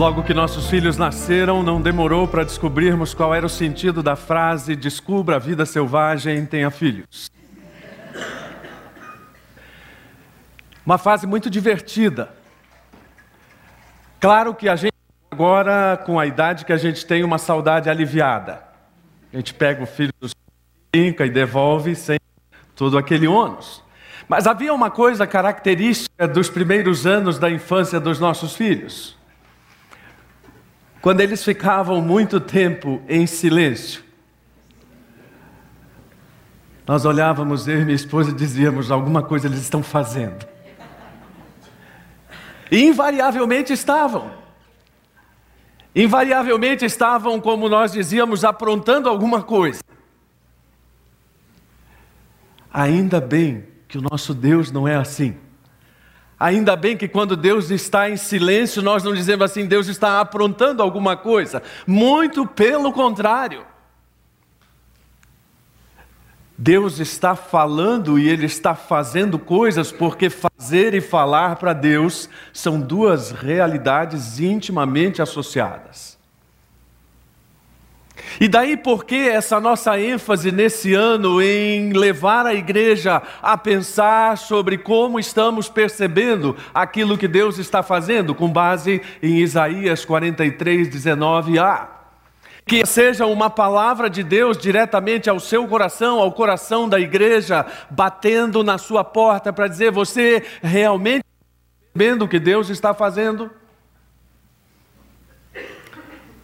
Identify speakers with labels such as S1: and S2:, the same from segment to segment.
S1: Logo que nossos filhos nasceram, não demorou para descobrirmos qual era o sentido da frase: descubra a vida selvagem, tenha filhos. Uma fase muito divertida. Claro que a gente, agora, com a idade que a gente tem, uma saudade aliviada. A gente pega o filho dos brinca e devolve sem todo aquele ônus. Mas havia uma coisa característica dos primeiros anos da infância dos nossos filhos. Quando eles ficavam muito tempo em silêncio, nós olhávamos, eu e minha esposa, e dizíamos: alguma coisa eles estão fazendo. E invariavelmente estavam. Invariavelmente estavam, como nós dizíamos, aprontando alguma coisa. Ainda bem que o nosso Deus não é assim. Ainda bem que quando Deus está em silêncio, nós não dizemos assim, Deus está aprontando alguma coisa. Muito pelo contrário. Deus está falando e Ele está fazendo coisas, porque fazer e falar para Deus são duas realidades intimamente associadas. E daí porque essa nossa ênfase nesse ano em levar a igreja a pensar sobre como estamos percebendo aquilo que Deus está fazendo, com base em Isaías 43, 19a. Que seja uma palavra de Deus diretamente ao seu coração, ao coração da igreja, batendo na sua porta para dizer: você realmente está percebendo o que Deus está fazendo?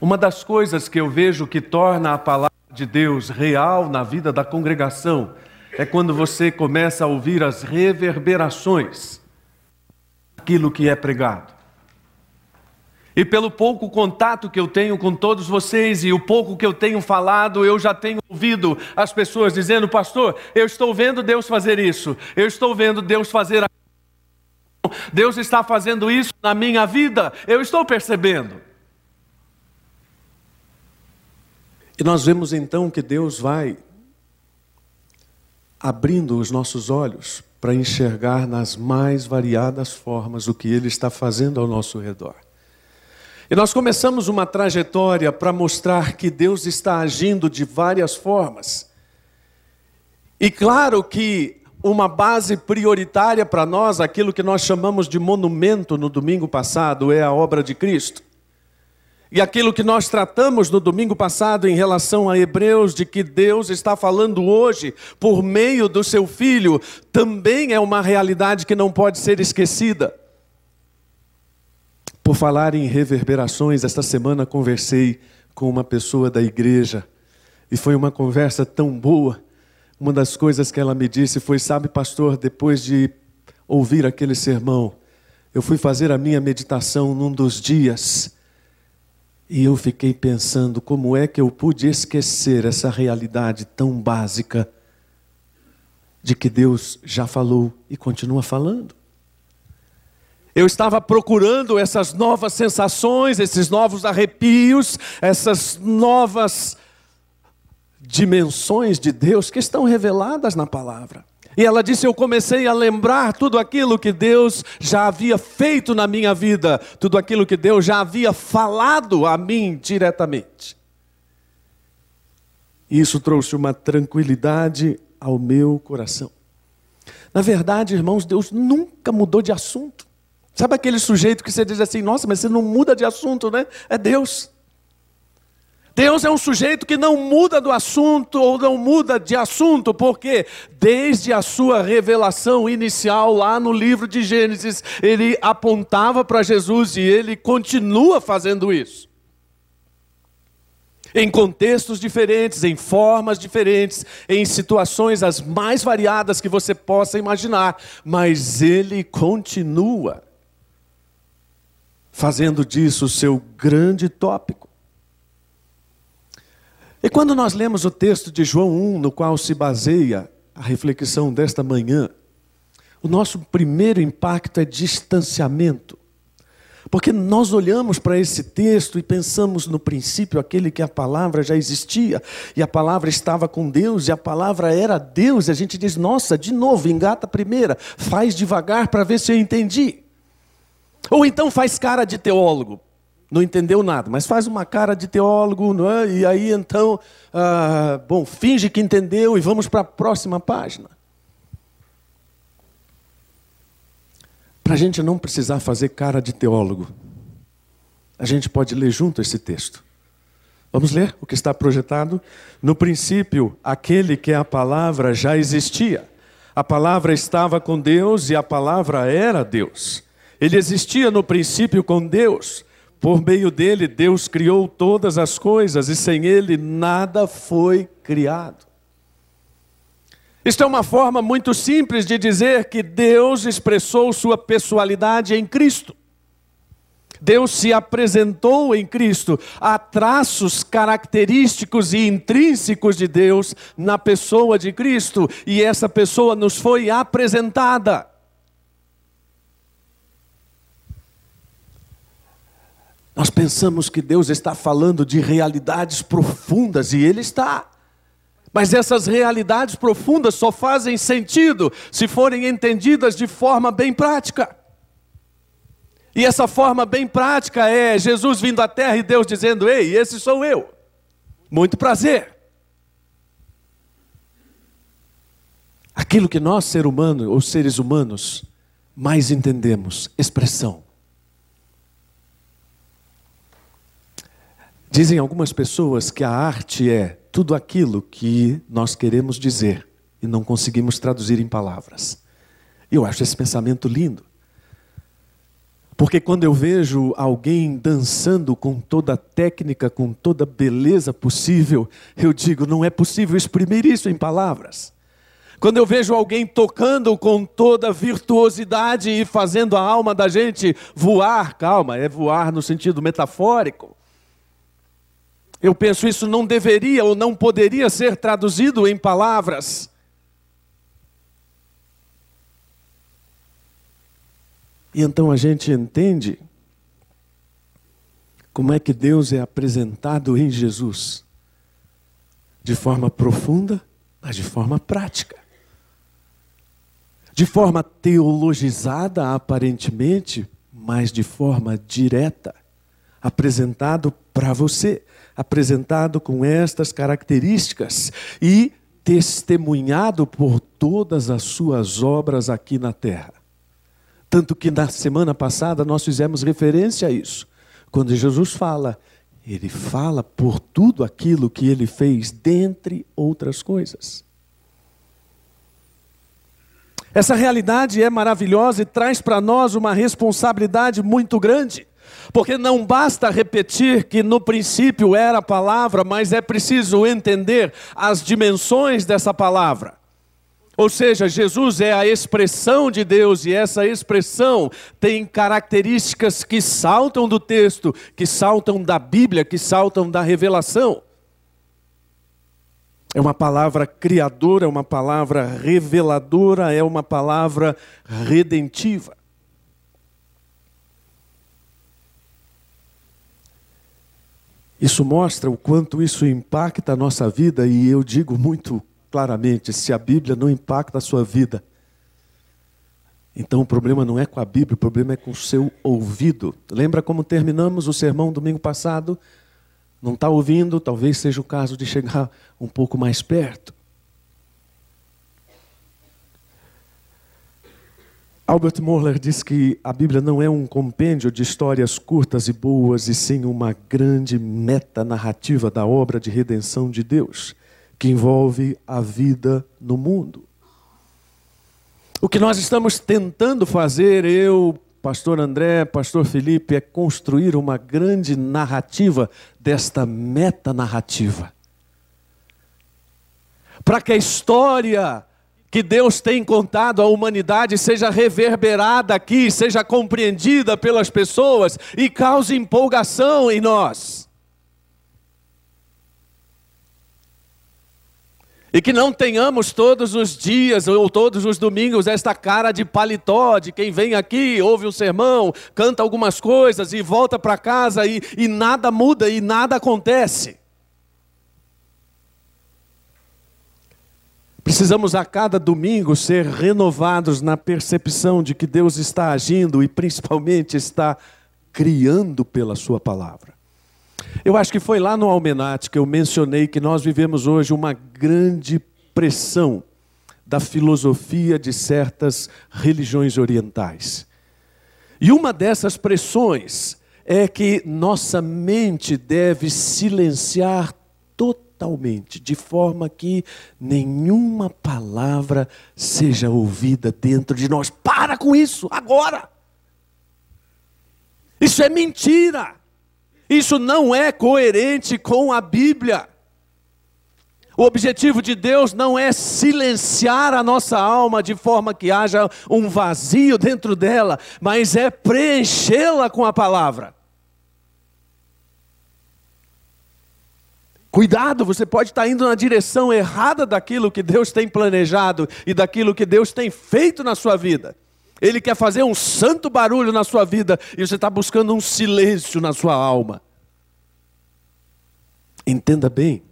S1: Uma das coisas que eu vejo que torna a palavra de Deus real na vida da congregação é quando você começa a ouvir as reverberações daquilo que é pregado. E pelo pouco contato que eu tenho com todos vocês e o pouco que eu tenho falado, eu já tenho ouvido as pessoas dizendo: Pastor, eu estou vendo Deus fazer isso, eu estou vendo Deus fazer aquilo. Deus está fazendo isso na minha vida, eu estou percebendo. E nós vemos então que Deus vai abrindo os nossos olhos para enxergar nas mais variadas formas o que Ele está fazendo ao nosso redor. E nós começamos uma trajetória para mostrar que Deus está agindo de várias formas. E claro que uma base prioritária para nós, aquilo que nós chamamos de monumento no domingo passado, é a obra de Cristo. E aquilo que nós tratamos no domingo passado em relação a Hebreus, de que Deus está falando hoje por meio do seu filho, também é uma realidade que não pode ser esquecida. Por falar em reverberações, esta semana conversei com uma pessoa da igreja e foi uma conversa tão boa. Uma das coisas que ela me disse foi: Sabe, pastor, depois de ouvir aquele sermão, eu fui fazer a minha meditação num dos dias e eu fiquei pensando como é que eu pude esquecer essa realidade tão básica de que Deus já falou e continua falando. Eu estava procurando essas novas sensações, esses novos arrepios, essas novas dimensões de Deus que estão reveladas na palavra. E ela disse: Eu comecei a lembrar tudo aquilo que Deus já havia feito na minha vida, tudo aquilo que Deus já havia falado a mim diretamente. E isso trouxe uma tranquilidade ao meu coração. Na verdade, irmãos, Deus nunca mudou de assunto. Sabe aquele sujeito que você diz assim: Nossa, mas você não muda de assunto, né? É Deus. Deus é um sujeito que não muda do assunto ou não muda de assunto, porque desde a sua revelação inicial lá no livro de Gênesis, ele apontava para Jesus e ele continua fazendo isso. Em contextos diferentes, em formas diferentes, em situações as mais variadas que você possa imaginar, mas ele continua fazendo disso o seu grande tópico. E quando nós lemos o texto de João 1, no qual se baseia a reflexão desta manhã, o nosso primeiro impacto é distanciamento. Porque nós olhamos para esse texto e pensamos no princípio aquele que a palavra já existia, e a palavra estava com Deus, e a palavra era Deus, e a gente diz, nossa, de novo, engata a primeira, faz devagar para ver se eu entendi. Ou então faz cara de teólogo. Não entendeu nada, mas faz uma cara de teólogo, não é? e aí então, ah, bom, finge que entendeu e vamos para a próxima página. Para a gente não precisar fazer cara de teólogo, a gente pode ler junto esse texto. Vamos ler o que está projetado? No princípio, aquele que é a palavra já existia. A palavra estava com Deus e a palavra era Deus. Ele existia no princípio com Deus. Por meio dele, Deus criou todas as coisas e sem ele nada foi criado. Isto é uma forma muito simples de dizer que Deus expressou sua pessoalidade em Cristo. Deus se apresentou em Cristo. Há traços característicos e intrínsecos de Deus na pessoa de Cristo, e essa pessoa nos foi apresentada. Nós pensamos que Deus está falando de realidades profundas, e Ele está. Mas essas realidades profundas só fazem sentido se forem entendidas de forma bem prática. E essa forma bem prática é Jesus vindo à terra e Deus dizendo: Ei, esse sou eu. Muito prazer. Aquilo que nós, ser humano ou seres humanos, mais entendemos, expressão. Dizem algumas pessoas que a arte é tudo aquilo que nós queremos dizer e não conseguimos traduzir em palavras. Eu acho esse pensamento lindo. Porque quando eu vejo alguém dançando com toda a técnica, com toda a beleza possível, eu digo, não é possível exprimir isso em palavras. Quando eu vejo alguém tocando com toda a virtuosidade e fazendo a alma da gente voar, calma, é voar no sentido metafórico. Eu penso isso não deveria ou não poderia ser traduzido em palavras. E então a gente entende como é que Deus é apresentado em Jesus de forma profunda, mas de forma prática. De forma teologizada, aparentemente, mas de forma direta, apresentado para você apresentado com estas características e testemunhado por todas as suas obras aqui na terra. Tanto que na semana passada nós fizemos referência a isso. Quando Jesus fala, ele fala por tudo aquilo que ele fez, dentre outras coisas. Essa realidade é maravilhosa e traz para nós uma responsabilidade muito grande. Porque não basta repetir que no princípio era a palavra, mas é preciso entender as dimensões dessa palavra. Ou seja, Jesus é a expressão de Deus e essa expressão tem características que saltam do texto, que saltam da Bíblia, que saltam da revelação. É uma palavra criadora, é uma palavra reveladora, é uma palavra redentiva. Isso mostra o quanto isso impacta a nossa vida, e eu digo muito claramente: se a Bíblia não impacta a sua vida, então o problema não é com a Bíblia, o problema é com o seu ouvido. Lembra como terminamos o sermão domingo passado? Não está ouvindo? Talvez seja o caso de chegar um pouco mais perto. Albert Mohler diz que a Bíblia não é um compêndio de histórias curtas e boas, e sim uma grande meta-narrativa da obra de redenção de Deus, que envolve a vida no mundo. O que nós estamos tentando fazer, eu, pastor André, pastor Felipe, é construir uma grande narrativa desta meta-narrativa. Para que a história que Deus tem contado à humanidade seja reverberada aqui, seja compreendida pelas pessoas e cause empolgação em nós. E que não tenhamos todos os dias ou todos os domingos esta cara de paletó de quem vem aqui, ouve um sermão, canta algumas coisas e volta para casa e, e nada muda e nada acontece. Precisamos a cada domingo ser renovados na percepção de que Deus está agindo e principalmente está criando pela Sua palavra. Eu acho que foi lá no Almenate que eu mencionei que nós vivemos hoje uma grande pressão da filosofia de certas religiões orientais. E uma dessas pressões é que nossa mente deve silenciar totalmente, de forma que nenhuma palavra seja ouvida dentro de nós. Para com isso, agora! Isso é mentira! Isso não é coerente com a Bíblia. O objetivo de Deus não é silenciar a nossa alma de forma que haja um vazio dentro dela, mas é preenchê-la com a palavra. Cuidado, você pode estar indo na direção errada daquilo que Deus tem planejado e daquilo que Deus tem feito na sua vida. Ele quer fazer um santo barulho na sua vida e você está buscando um silêncio na sua alma. Entenda bem,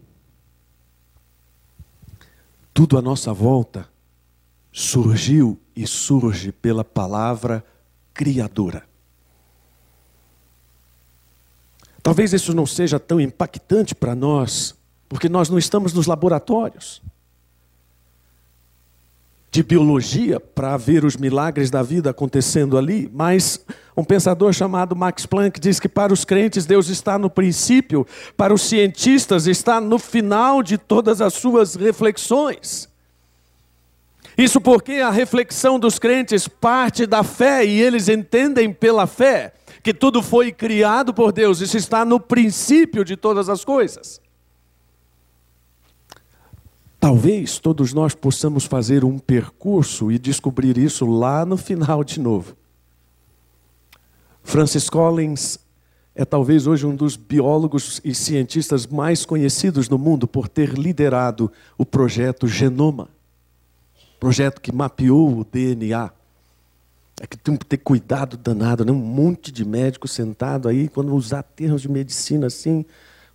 S1: tudo à nossa volta surgiu e surge pela palavra criadora. Talvez isso não seja tão impactante para nós, porque nós não estamos nos laboratórios de biologia para ver os milagres da vida acontecendo ali, mas um pensador chamado Max Planck diz que para os crentes Deus está no princípio, para os cientistas está no final de todas as suas reflexões. Isso porque a reflexão dos crentes parte da fé e eles entendem pela fé que tudo foi criado por Deus, isso está no princípio de todas as coisas. Talvez todos nós possamos fazer um percurso e descobrir isso lá no final de novo. Francis Collins é talvez hoje um dos biólogos e cientistas mais conhecidos no mundo por ter liderado o projeto Genoma projeto que mapeou o DNA. É que tem que ter cuidado danado, né? um monte de médico sentado aí, quando usar termos de medicina assim,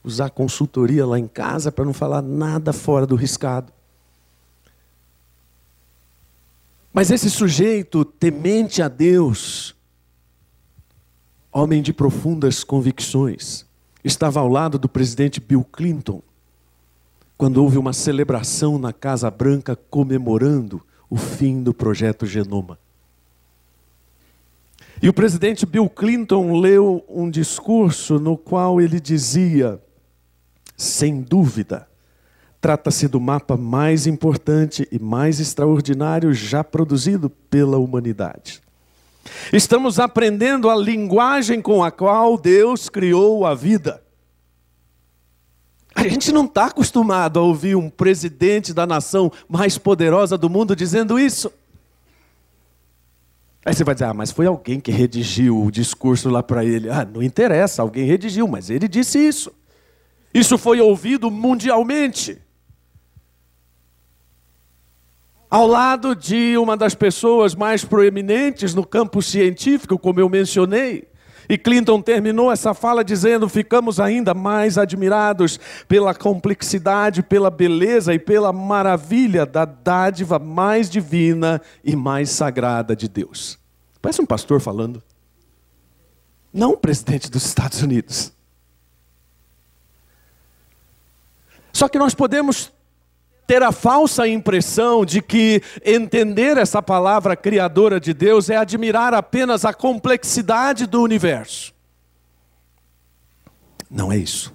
S1: usar consultoria lá em casa para não falar nada fora do riscado. Mas esse sujeito temente a Deus, homem de profundas convicções, estava ao lado do presidente Bill Clinton, quando houve uma celebração na Casa Branca comemorando o fim do projeto Genoma. E o presidente Bill Clinton leu um discurso no qual ele dizia: sem dúvida, trata-se do mapa mais importante e mais extraordinário já produzido pela humanidade. Estamos aprendendo a linguagem com a qual Deus criou a vida. A gente não está acostumado a ouvir um presidente da nação mais poderosa do mundo dizendo isso. Aí você vai dizer, ah, mas foi alguém que redigiu o discurso lá para ele. Ah, não interessa, alguém redigiu, mas ele disse isso. Isso foi ouvido mundialmente. Ao lado de uma das pessoas mais proeminentes no campo científico, como eu mencionei. E Clinton terminou essa fala dizendo: ficamos ainda mais admirados pela complexidade, pela beleza e pela maravilha da dádiva mais divina e mais sagrada de Deus. Parece um pastor falando. Não o presidente dos Estados Unidos. Só que nós podemos ter a falsa impressão de que entender essa palavra criadora de Deus é admirar apenas a complexidade do universo. Não é isso.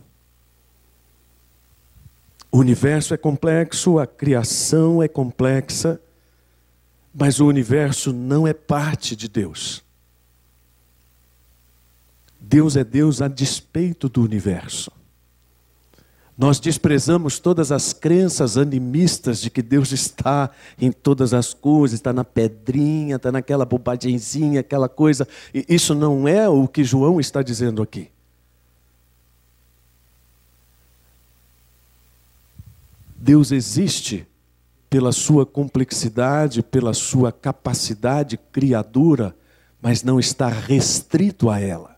S1: O universo é complexo, a criação é complexa, mas o universo não é parte de Deus. Deus é Deus a despeito do universo. Nós desprezamos todas as crenças animistas de que Deus está em todas as coisas, está na pedrinha, está naquela bobagemzinha, aquela coisa. E isso não é o que João está dizendo aqui. Deus existe pela sua complexidade, pela sua capacidade criadora, mas não está restrito a ela.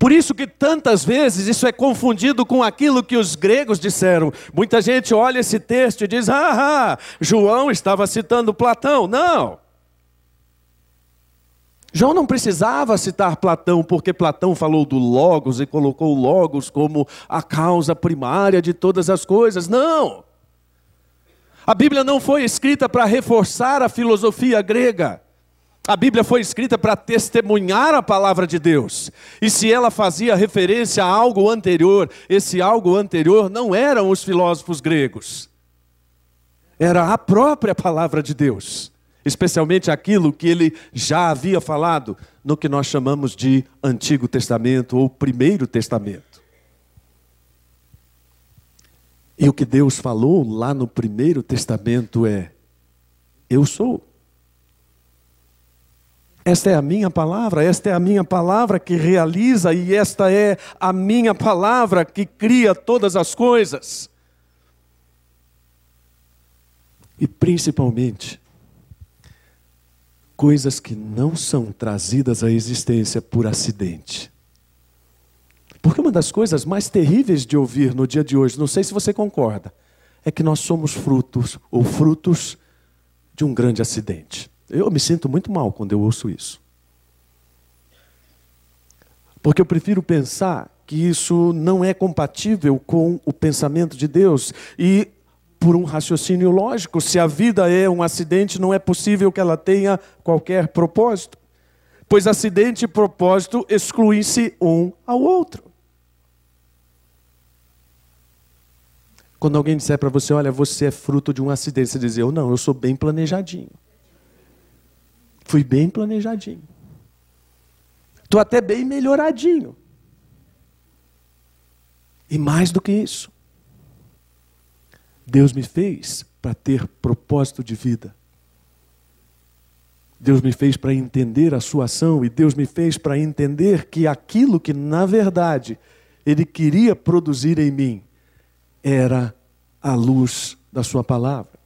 S1: Por isso que tantas vezes isso é confundido com aquilo que os gregos disseram. Muita gente olha esse texto e diz: ah, João estava citando Platão. Não. João não precisava citar Platão, porque Platão falou do Logos e colocou o Logos como a causa primária de todas as coisas. Não! A Bíblia não foi escrita para reforçar a filosofia grega. A Bíblia foi escrita para testemunhar a palavra de Deus. E se ela fazia referência a algo anterior, esse algo anterior não eram os filósofos gregos. Era a própria palavra de Deus especialmente aquilo que ele já havia falado no que nós chamamos de Antigo Testamento ou Primeiro Testamento. E o que Deus falou lá no Primeiro Testamento é: Eu sou. Esta é a minha palavra, esta é a minha palavra que realiza, e esta é a minha palavra que cria todas as coisas. E principalmente, coisas que não são trazidas à existência por acidente. Porque uma das coisas mais terríveis de ouvir no dia de hoje, não sei se você concorda, é que nós somos frutos ou frutos de um grande acidente. Eu me sinto muito mal quando eu ouço isso. Porque eu prefiro pensar que isso não é compatível com o pensamento de Deus e por um raciocínio lógico. Se a vida é um acidente, não é possível que ela tenha qualquer propósito. Pois acidente e propósito excluem-se um ao outro. Quando alguém disser para você, olha, você é fruto de um acidente, você diz, eu não, eu sou bem planejadinho. Fui bem planejadinho. Estou até bem melhoradinho. E mais do que isso, Deus me fez para ter propósito de vida. Deus me fez para entender a sua ação e Deus me fez para entender que aquilo que, na verdade, Ele queria produzir em mim era a luz da Sua palavra.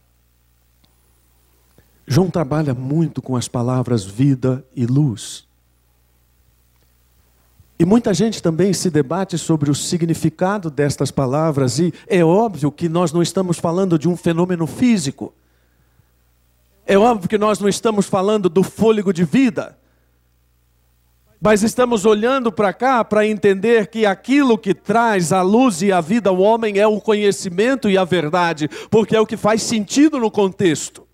S1: João trabalha muito com as palavras vida e luz. E muita gente também se debate sobre o significado destas palavras, e é óbvio que nós não estamos falando de um fenômeno físico. É óbvio que nós não estamos falando do fôlego de vida. Mas estamos olhando para cá para entender que aquilo que traz a luz e a vida ao homem é o conhecimento e a verdade, porque é o que faz sentido no contexto.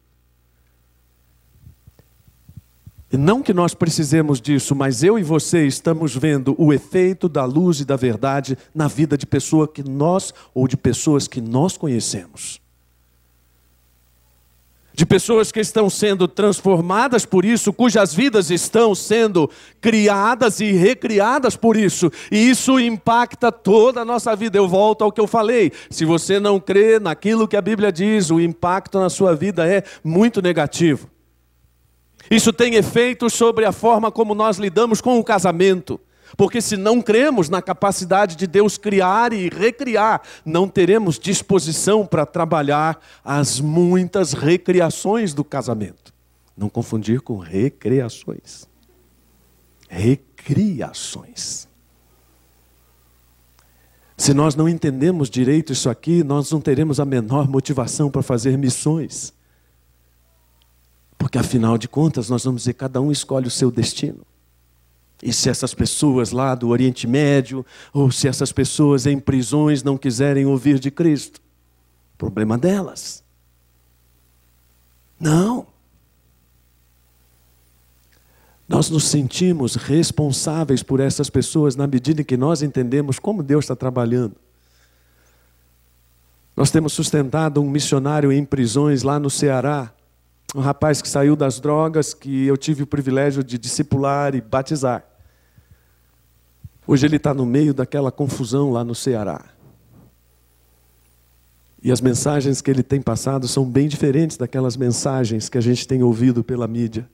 S1: E não que nós precisemos disso, mas eu e você estamos vendo o efeito da luz e da verdade na vida de pessoa que nós ou de pessoas que nós conhecemos. De pessoas que estão sendo transformadas por isso, cujas vidas estão sendo criadas e recriadas por isso, e isso impacta toda a nossa vida. Eu volto ao que eu falei: se você não crê naquilo que a Bíblia diz, o impacto na sua vida é muito negativo. Isso tem efeito sobre a forma como nós lidamos com o casamento. Porque se não cremos na capacidade de Deus criar e recriar, não teremos disposição para trabalhar as muitas recriações do casamento. Não confundir com recreações. Recriações. Se nós não entendemos direito isso aqui, nós não teremos a menor motivação para fazer missões. Porque afinal de contas, nós vamos dizer, cada um escolhe o seu destino. E se essas pessoas lá do Oriente Médio, ou se essas pessoas em prisões não quiserem ouvir de Cristo, problema delas. Não. Nós nos sentimos responsáveis por essas pessoas na medida em que nós entendemos como Deus está trabalhando. Nós temos sustentado um missionário em prisões lá no Ceará, um rapaz que saiu das drogas, que eu tive o privilégio de discipular e batizar. Hoje ele está no meio daquela confusão lá no Ceará. E as mensagens que ele tem passado são bem diferentes daquelas mensagens que a gente tem ouvido pela mídia.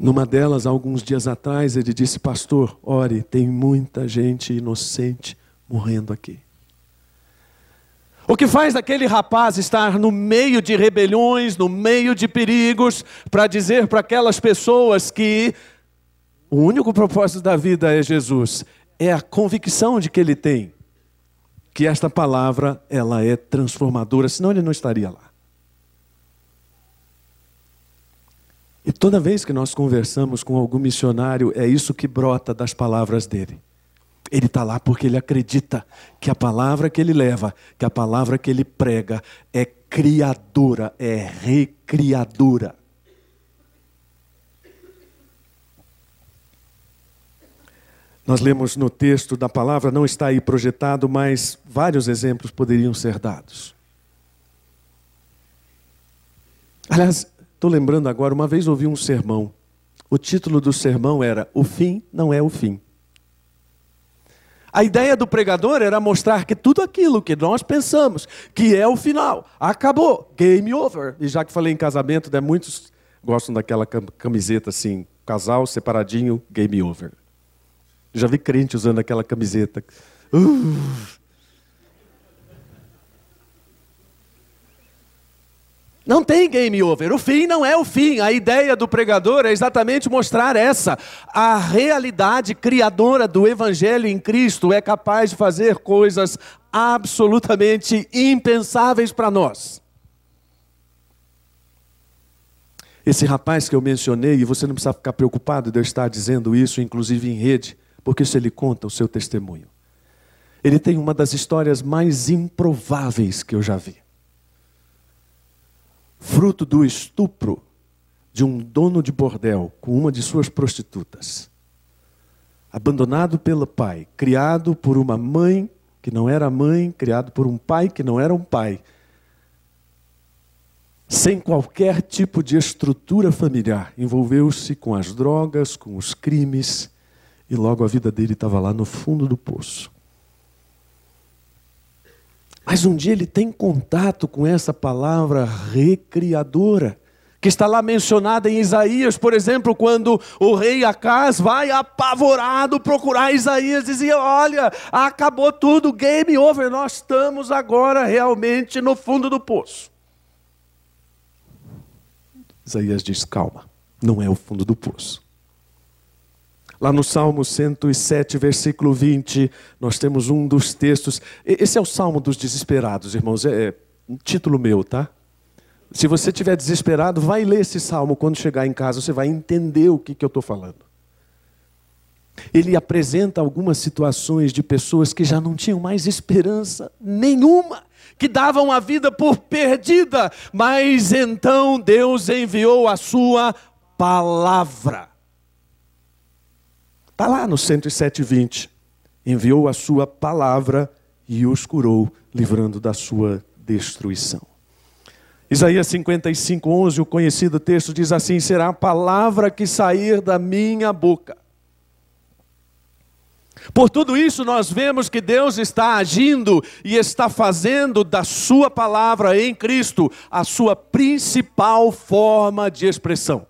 S1: Numa delas, alguns dias atrás, ele disse: Pastor, ore, tem muita gente inocente morrendo aqui. O que faz aquele rapaz estar no meio de rebeliões, no meio de perigos, para dizer para aquelas pessoas que o único propósito da vida é Jesus, é a convicção de que ele tem que esta palavra ela é transformadora, senão ele não estaria lá. E toda vez que nós conversamos com algum missionário, é isso que brota das palavras dele. Ele está lá porque ele acredita que a palavra que ele leva, que a palavra que ele prega é criadora, é recriadora. Nós lemos no texto da palavra, não está aí projetado, mas vários exemplos poderiam ser dados. Aliás, estou lembrando agora, uma vez ouvi um sermão. O título do sermão era O fim não é o fim. A ideia do pregador era mostrar que tudo aquilo que nós pensamos que é o final, acabou, game over. E já que falei em casamento, né, muitos gostam daquela camiseta assim, casal separadinho, game over. Já vi crente usando aquela camiseta. Uh. Não tem game over. O fim não é o fim. A ideia do pregador é exatamente mostrar essa. A realidade criadora do Evangelho em Cristo é capaz de fazer coisas absolutamente impensáveis para nós. Esse rapaz que eu mencionei, e você não precisa ficar preocupado de eu estar dizendo isso, inclusive em rede, porque se ele conta o seu testemunho. Ele tem uma das histórias mais improváveis que eu já vi fruto do estupro de um dono de bordel com uma de suas prostitutas. Abandonado pelo pai, criado por uma mãe que não era mãe, criado por um pai que não era um pai. Sem qualquer tipo de estrutura familiar, envolveu-se com as drogas, com os crimes, e logo a vida dele estava lá no fundo do poço. Mas um dia ele tem contato com essa palavra recriadora, que está lá mencionada em Isaías, por exemplo, quando o rei Acaz vai apavorado procurar Isaías, dizia: Olha, acabou tudo, game over, nós estamos agora realmente no fundo do poço. Isaías diz: Calma, não é o fundo do poço. Lá no Salmo 107, versículo 20, nós temos um dos textos. Esse é o Salmo dos Desesperados, irmãos. É um título meu, tá? Se você estiver desesperado, vai ler esse salmo. Quando chegar em casa, você vai entender o que, que eu estou falando. Ele apresenta algumas situações de pessoas que já não tinham mais esperança nenhuma, que davam a vida por perdida, mas então Deus enviou a sua palavra. Está lá no 107,20. Enviou a sua palavra e os curou, livrando da sua destruição. Isaías 55, 11, o conhecido texto diz assim: Será a palavra que sair da minha boca. Por tudo isso, nós vemos que Deus está agindo e está fazendo da Sua palavra em Cristo a sua principal forma de expressão.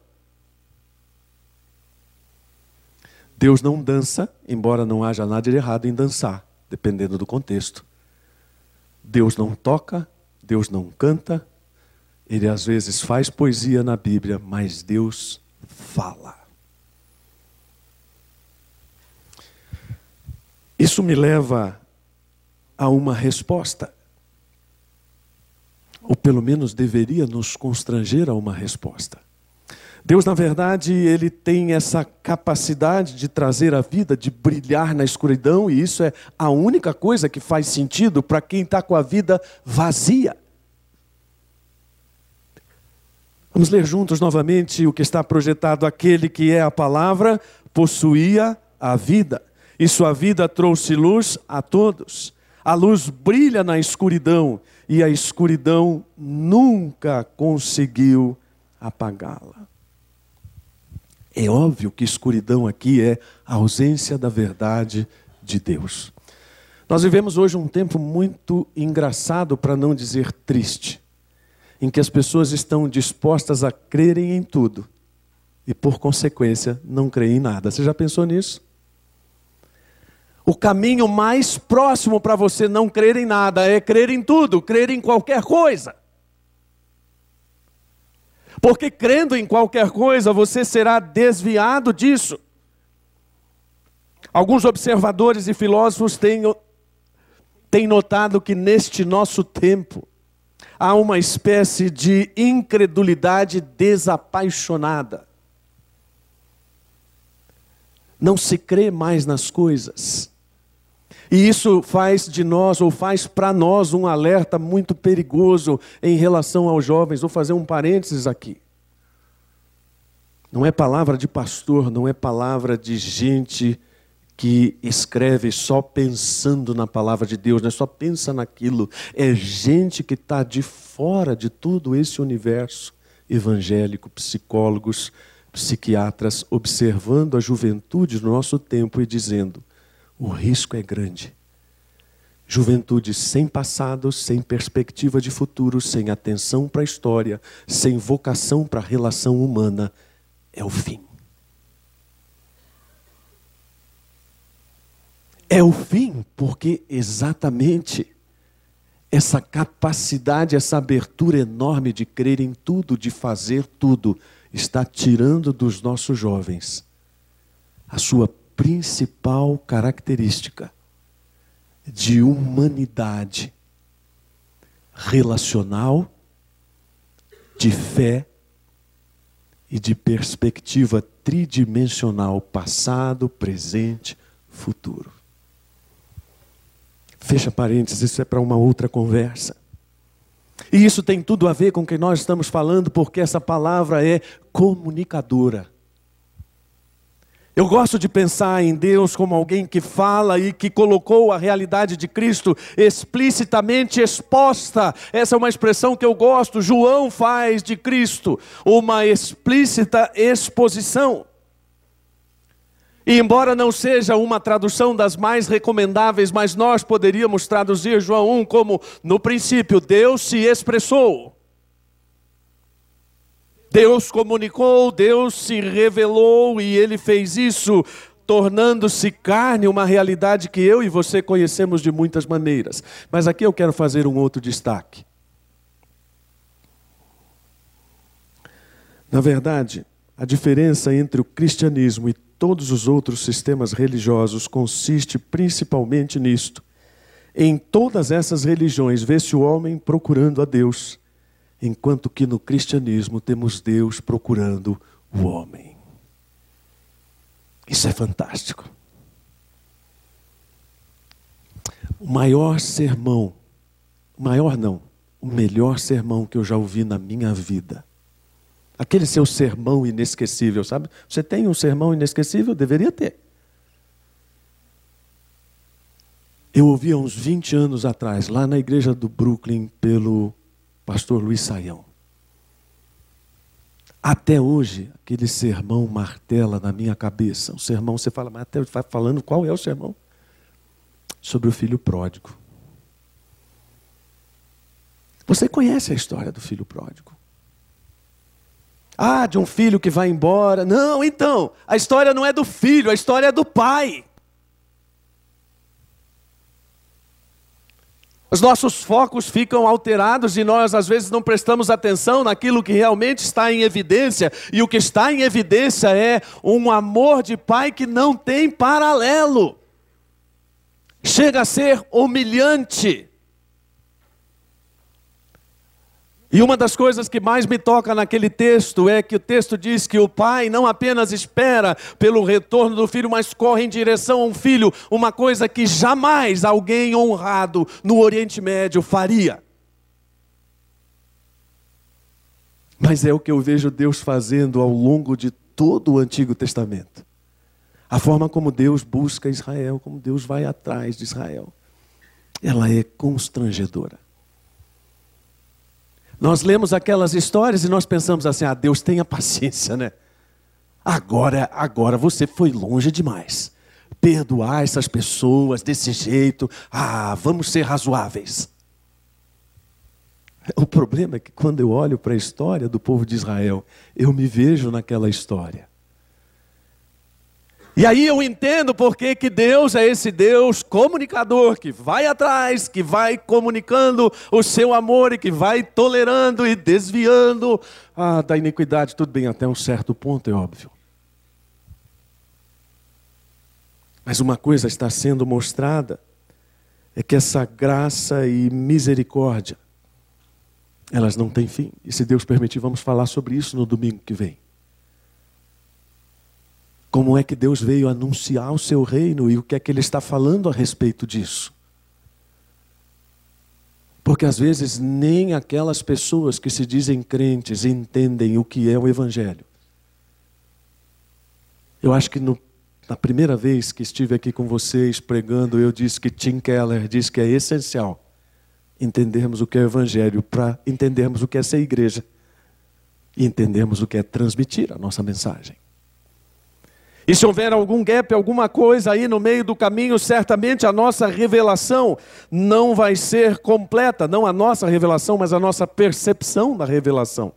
S1: Deus não dança, embora não haja nada de errado em dançar, dependendo do contexto. Deus não toca, Deus não canta, ele às vezes faz poesia na Bíblia, mas Deus fala. Isso me leva a uma resposta. Ou pelo menos deveria nos constranger a uma resposta. Deus, na verdade, ele tem essa capacidade de trazer a vida, de brilhar na escuridão, e isso é a única coisa que faz sentido para quem está com a vida vazia. Vamos ler juntos novamente o que está projetado: aquele que é a palavra possuía a vida, e sua vida trouxe luz a todos. A luz brilha na escuridão, e a escuridão nunca conseguiu apagá-la. É óbvio que escuridão aqui é a ausência da verdade de Deus. Nós vivemos hoje um tempo muito engraçado, para não dizer triste, em que as pessoas estão dispostas a crerem em tudo e, por consequência, não creem em nada. Você já pensou nisso? O caminho mais próximo para você não crer em nada é crer em tudo, crer em qualquer coisa. Porque crendo em qualquer coisa, você será desviado disso. Alguns observadores e filósofos têm, têm notado que neste nosso tempo, há uma espécie de incredulidade desapaixonada. Não se crê mais nas coisas. E isso faz de nós, ou faz para nós, um alerta muito perigoso em relação aos jovens. Vou fazer um parênteses aqui. Não é palavra de pastor, não é palavra de gente que escreve só pensando na palavra de Deus, não é só pensa naquilo. É gente que está de fora de todo esse universo evangélico, psicólogos, psiquiatras, observando a juventude no nosso tempo e dizendo: o risco é grande. Juventude sem passado, sem perspectiva de futuro, sem atenção para a história, sem vocação para a relação humana é o fim. É o fim porque exatamente essa capacidade, essa abertura enorme de crer em tudo, de fazer tudo, está tirando dos nossos jovens a sua principal característica de humanidade relacional, de fé e de perspectiva tridimensional, passado, presente, futuro. Fecha parênteses, isso é para uma outra conversa. E isso tem tudo a ver com o que nós estamos falando, porque essa palavra é comunicadora. Eu gosto de pensar em Deus como alguém que fala e que colocou a realidade de Cristo explicitamente exposta. Essa é uma expressão que eu gosto. João faz de Cristo uma explícita exposição. E embora não seja uma tradução das mais recomendáveis, mas nós poderíamos traduzir João 1 como: no princípio, Deus se expressou. Deus comunicou, Deus se revelou e ele fez isso tornando-se carne, uma realidade que eu e você conhecemos de muitas maneiras. Mas aqui eu quero fazer um outro destaque. Na verdade, a diferença entre o cristianismo e todos os outros sistemas religiosos consiste principalmente nisto. Em todas essas religiões vê-se o homem procurando a Deus enquanto que no cristianismo temos Deus procurando o homem. Isso é fantástico. O maior sermão, maior não, o melhor sermão que eu já ouvi na minha vida. Aquele seu sermão inesquecível, sabe? Você tem um sermão inesquecível? Deveria ter. Eu ouvi há uns 20 anos atrás, lá na igreja do Brooklyn, pelo pastor Luiz Saião. Até hoje, aquele sermão martela na minha cabeça. O sermão, você fala, mas até vai falando qual é o sermão? Sobre o filho pródigo. Você conhece a história do filho pródigo? Ah, de um filho que vai embora. Não, então, a história não é do filho, a história é do pai. Os nossos focos ficam alterados e nós às vezes não prestamos atenção naquilo que realmente está em evidência, e o que está em evidência é um amor de pai que não tem paralelo. Chega a ser humilhante. E uma das coisas que mais me toca naquele texto é que o texto diz que o pai não apenas espera pelo retorno do filho, mas corre em direção a um filho, uma coisa que jamais alguém honrado no Oriente Médio faria. Mas é o que eu vejo Deus fazendo ao longo de todo o Antigo Testamento. A forma como Deus busca Israel, como Deus vai atrás de Israel, ela é constrangedora. Nós lemos aquelas histórias e nós pensamos assim: ah, Deus tenha paciência, né? Agora, agora você foi longe demais. Perdoar essas pessoas desse jeito, ah, vamos ser razoáveis. O problema é que quando eu olho para a história do povo de Israel, eu me vejo naquela história. E aí eu entendo porque que Deus é esse Deus comunicador, que vai atrás, que vai comunicando o seu amor e que vai tolerando e desviando ah, da iniquidade. Tudo bem, até um certo ponto, é óbvio. Mas uma coisa está sendo mostrada: é que essa graça e misericórdia Elas não têm fim. E se Deus permitir, vamos falar sobre isso no domingo que vem. Como é que Deus veio anunciar o seu reino e o que é que ele está falando a respeito disso? Porque às vezes nem aquelas pessoas que se dizem crentes entendem o que é o Evangelho. Eu acho que no, na primeira vez que estive aqui com vocês pregando, eu disse que Tim Keller diz que é essencial entendermos o que é o Evangelho para entendermos o que é ser igreja e entendermos o que é transmitir a nossa mensagem. E se houver algum gap, alguma coisa aí no meio do caminho, certamente a nossa revelação não vai ser completa. Não a nossa revelação, mas a nossa percepção da revelação.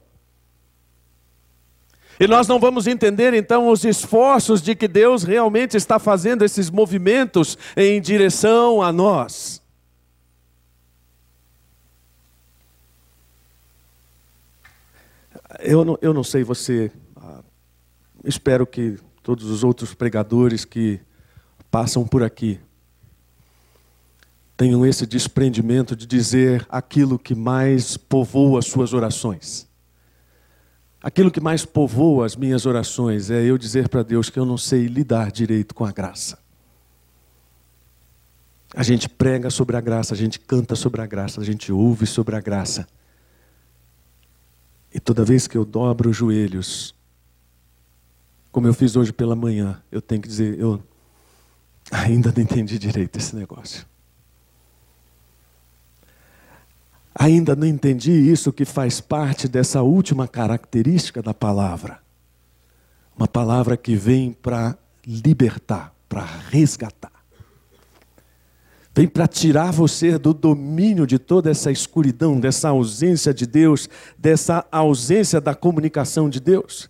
S1: E nós não vamos entender então os esforços de que Deus realmente está fazendo esses movimentos em direção a nós. Eu não, eu não sei você, ah, espero que todos os outros pregadores que passam por aqui tenham esse desprendimento de dizer aquilo que mais povoa as suas orações. Aquilo que mais povoa as minhas orações é eu dizer para Deus que eu não sei lidar direito com a graça. A gente prega sobre a graça, a gente canta sobre a graça, a gente ouve sobre a graça. E toda vez que eu dobro os joelhos como eu fiz hoje pela manhã, eu tenho que dizer, eu ainda não entendi direito esse negócio. Ainda não entendi isso que faz parte dessa última característica da palavra. Uma palavra que vem para libertar, para resgatar. Vem para tirar você do domínio de toda essa escuridão, dessa ausência de Deus, dessa ausência da comunicação de Deus.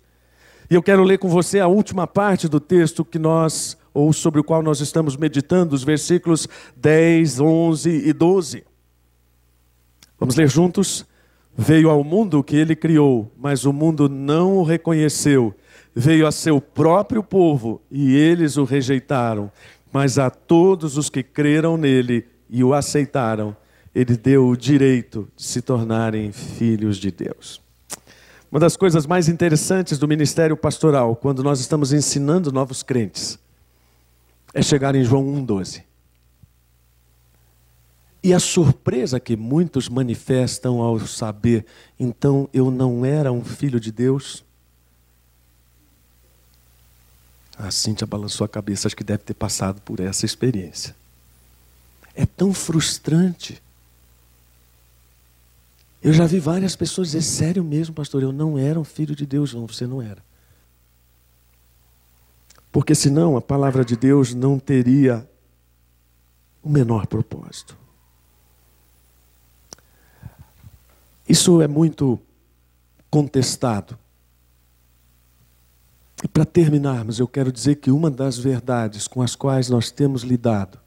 S1: E eu quero ler com você a última parte do texto que nós, ou sobre o qual nós estamos meditando, os versículos 10, 11 e 12. Vamos ler juntos? Veio ao mundo que ele criou, mas o mundo não o reconheceu. Veio a seu próprio povo e eles o rejeitaram. Mas a todos os que creram nele e o aceitaram, ele deu o direito de se tornarem filhos de Deus. Uma das coisas mais interessantes do ministério pastoral, quando nós estamos ensinando novos crentes, é chegar em João 1,12. E a surpresa que muitos manifestam ao saber, então eu não era um filho de Deus. A Cíntia balançou a cabeça, acho que deve ter passado por essa experiência. É tão frustrante eu já vi várias pessoas dizer, sério mesmo, pastor, eu não era um filho de Deus. Não, você não era. Porque senão a palavra de Deus não teria o menor propósito. Isso é muito contestado. E para terminarmos, eu quero dizer que uma das verdades com as quais nós temos lidado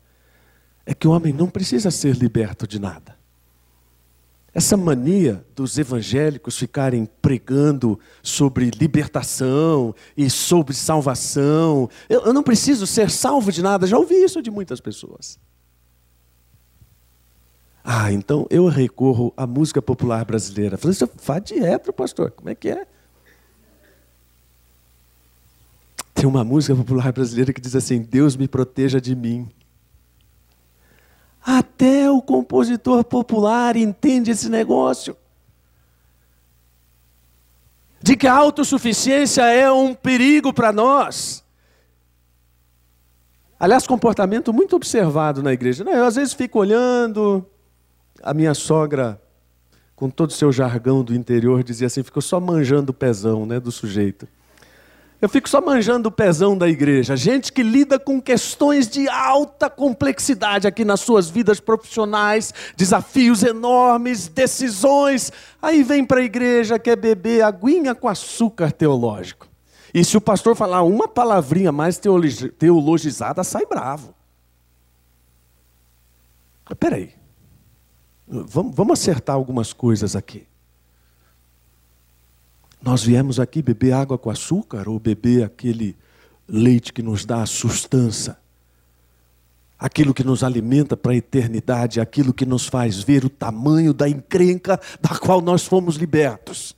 S1: é que o homem não precisa ser liberto de nada. Essa mania dos evangélicos ficarem pregando sobre libertação e sobre salvação. Eu, não preciso ser salvo de nada, já ouvi isso de muitas pessoas. Ah, então eu recorro à música popular brasileira. Falei, você faz dieta, pastor, como é que é? Tem uma música popular brasileira que diz assim: Deus me proteja de mim. Até o compositor popular entende esse negócio. De que a autossuficiência é um perigo para nós. Aliás, comportamento muito observado na igreja. Eu às vezes fico olhando, a minha sogra, com todo o seu jargão do interior, dizia assim: ficou só manjando o pezão né, do sujeito. Eu fico só manjando o pezão da igreja. Gente que lida com questões de alta complexidade aqui nas suas vidas profissionais, desafios enormes, decisões. Aí vem para a igreja, quer beber aguinha com açúcar teológico. E se o pastor falar uma palavrinha mais teologizada, sai bravo. Espera aí. Vamos, vamos acertar algumas coisas aqui. Nós viemos aqui beber água com açúcar ou beber aquele leite que nos dá a sustância. aquilo que nos alimenta para a eternidade, aquilo que nos faz ver o tamanho da encrenca da qual nós fomos libertos.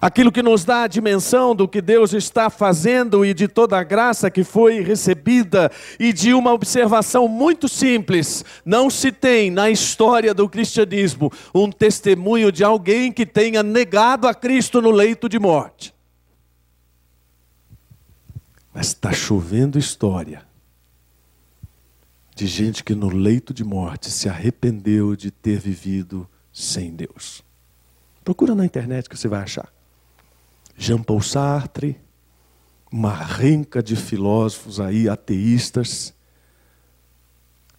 S1: Aquilo que nos dá a dimensão do que Deus está fazendo e de toda a graça que foi recebida, e de uma observação muito simples: não se tem na história do cristianismo um testemunho de alguém que tenha negado a Cristo no leito de morte. Mas está chovendo história de gente que no leito de morte se arrependeu de ter vivido sem Deus. Procura na internet que você vai achar. Jean Paul Sartre, uma renca de filósofos aí ateístas,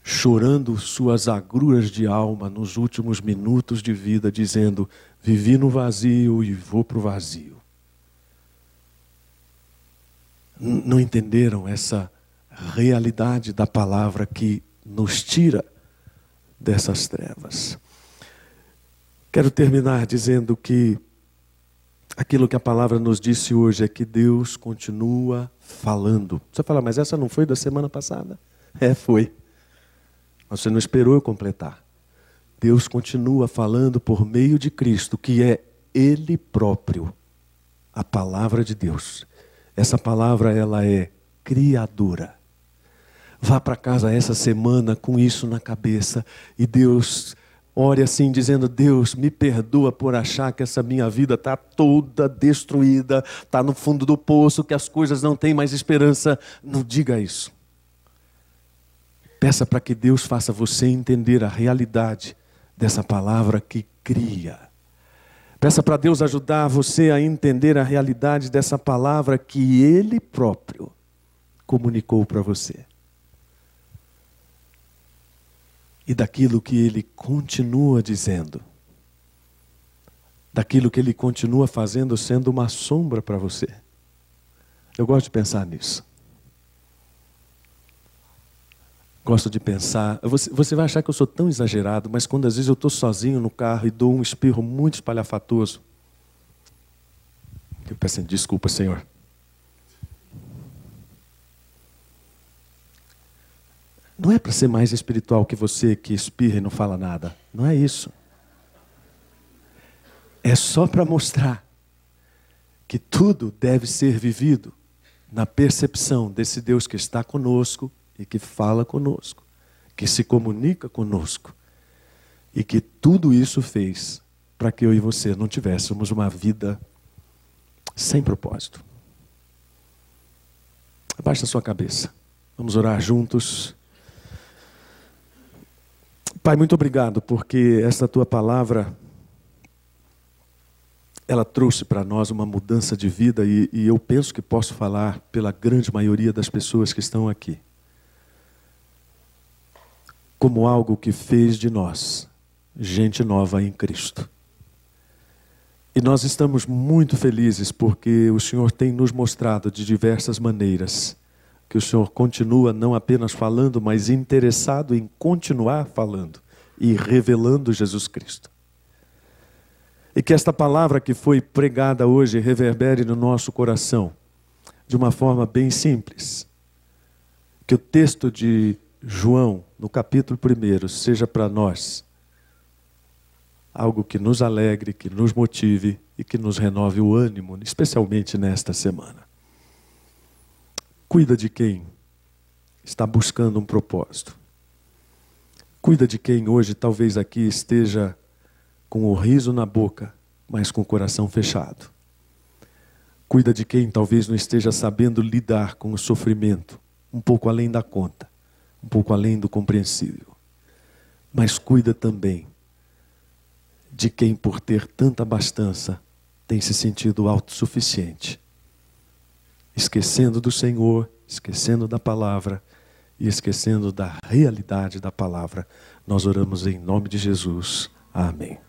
S1: chorando suas agruras de alma nos últimos minutos de vida, dizendo: Vivi no vazio e vou para o vazio. Não entenderam essa realidade da palavra que nos tira dessas trevas. Quero terminar dizendo que Aquilo que a palavra nos disse hoje é que Deus continua falando. Você fala, mas essa não foi da semana passada? É, foi. Você não esperou eu completar. Deus continua falando por meio de Cristo, que é Ele próprio, a palavra de Deus. Essa palavra ela é criadora. Vá para casa essa semana com isso na cabeça e Deus Ore assim, dizendo: Deus, me perdoa por achar que essa minha vida está toda destruída, está no fundo do poço, que as coisas não têm mais esperança. Não diga isso. Peça para que Deus faça você entender a realidade dessa palavra que cria. Peça para Deus ajudar você a entender a realidade dessa palavra que Ele próprio comunicou para você. E daquilo que ele continua dizendo, daquilo que ele continua fazendo sendo uma sombra para você. Eu gosto de pensar nisso. Gosto de pensar. Você, você vai achar que eu sou tão exagerado, mas quando às vezes eu estou sozinho no carro e dou um espirro muito espalhafatoso, eu peço desculpa, Senhor. Não é para ser mais espiritual que você que espirra e não fala nada. Não é isso. É só para mostrar que tudo deve ser vivido na percepção desse Deus que está conosco e que fala conosco, que se comunica conosco e que tudo isso fez para que eu e você não tivéssemos uma vida sem propósito. Abaixa a sua cabeça. Vamos orar juntos. Pai, muito obrigado, porque esta tua palavra, ela trouxe para nós uma mudança de vida e, e eu penso que posso falar pela grande maioria das pessoas que estão aqui, como algo que fez de nós gente nova em Cristo. E nós estamos muito felizes porque o Senhor tem nos mostrado de diversas maneiras que o Senhor continua não apenas falando, mas interessado em continuar falando e revelando Jesus Cristo. E que esta palavra que foi pregada hoje reverbere no nosso coração de uma forma bem simples. Que o texto de João, no capítulo 1, seja para nós algo que nos alegre, que nos motive e que nos renove o ânimo, especialmente nesta semana. Cuida de quem está buscando um propósito. Cuida de quem hoje talvez aqui esteja com o riso na boca, mas com o coração fechado. Cuida de quem talvez não esteja sabendo lidar com o sofrimento, um pouco além da conta, um pouco além do compreensível. Mas cuida também de quem, por ter tanta abastança, tem se sentido autossuficiente esquecendo do Senhor, esquecendo da palavra e esquecendo da realidade da palavra. Nós oramos em nome de Jesus. Amém.